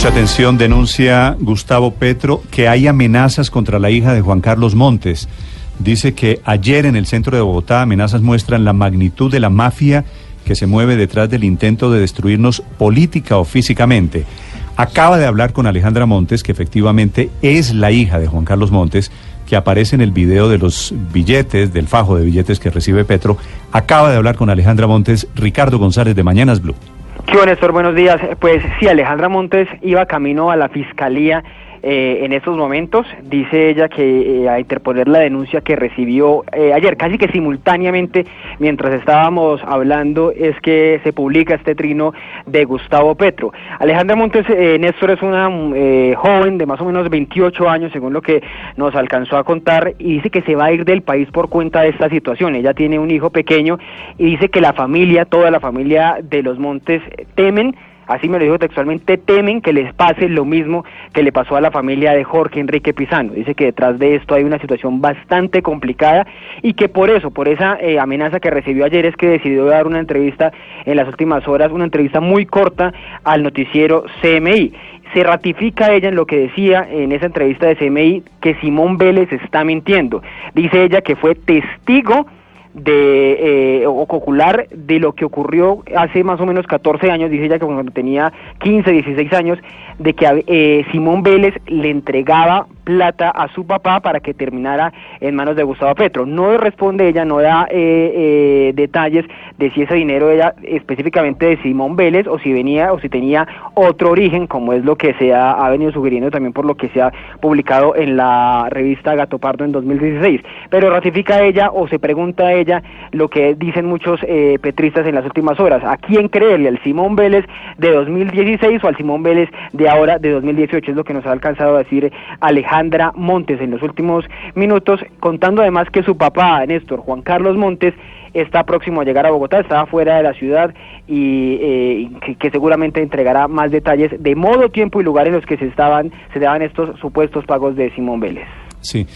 Mucha atención, denuncia Gustavo Petro que hay amenazas contra la hija de Juan Carlos Montes. Dice que ayer en el centro de Bogotá amenazas muestran la magnitud de la mafia que se mueve detrás del intento de destruirnos política o físicamente. Acaba de hablar con Alejandra Montes, que efectivamente es la hija de Juan Carlos Montes, que aparece en el video de los billetes, del fajo de billetes que recibe Petro. Acaba de hablar con Alejandra Montes, Ricardo González de Mañanas Blue. ¿Qué Néstor? Buenos días. Pues sí, Alejandra Montes iba camino a la fiscalía eh, en estos momentos. Dice ella que eh, a interponer la denuncia que recibió eh, ayer, casi que simultáneamente, mientras estábamos hablando, es que se publica este trino de Gustavo Petro. Alejandra Montes Néstor es una joven de más o menos 28 años, según lo que nos alcanzó a contar, y dice que se va a ir del país por cuenta de esta situación. Ella tiene un hijo pequeño y dice que la familia, toda la familia de los Montes, temen así me lo dijo textualmente, temen que les pase lo mismo que le pasó a la familia de Jorge Enrique Pizano. Dice que detrás de esto hay una situación bastante complicada y que por eso, por esa eh, amenaza que recibió ayer es que decidió dar una entrevista en las últimas horas, una entrevista muy corta al noticiero CMI se ratifica ella en lo que decía en esa entrevista de CMI que Simón Vélez está mintiendo. Dice ella que fue testigo de eh, ocular de lo que ocurrió hace más o menos 14 años, dice ella que cuando tenía 15, 16 años, de que eh, Simón Vélez le entregaba plata a su papá para que terminara en manos de Gustavo Petro. No responde ella, no da eh, eh, detalles de si ese dinero era específicamente de Simón Vélez o si venía o si tenía otro origen, como es lo que se ha, ha venido sugiriendo también por lo que se ha publicado en la revista Gato Pardo en 2016. Pero ratifica ella o se pregunta ella lo que dicen muchos eh, petristas en las últimas horas. ¿A quién creerle? ¿Al Simón Vélez de 2016 o al Simón Vélez de ahora de 2018? Es lo que nos ha alcanzado a decir Alejandra Montes en los últimos minutos, contando además que su papá, Néstor Juan Carlos Montes, está próximo a llegar a Bogotá, está fuera de la ciudad y eh, que, que, seguramente entregará más detalles de modo, tiempo y lugar en los que se estaban se daban estos supuestos pagos de Simón Vélez. Sí.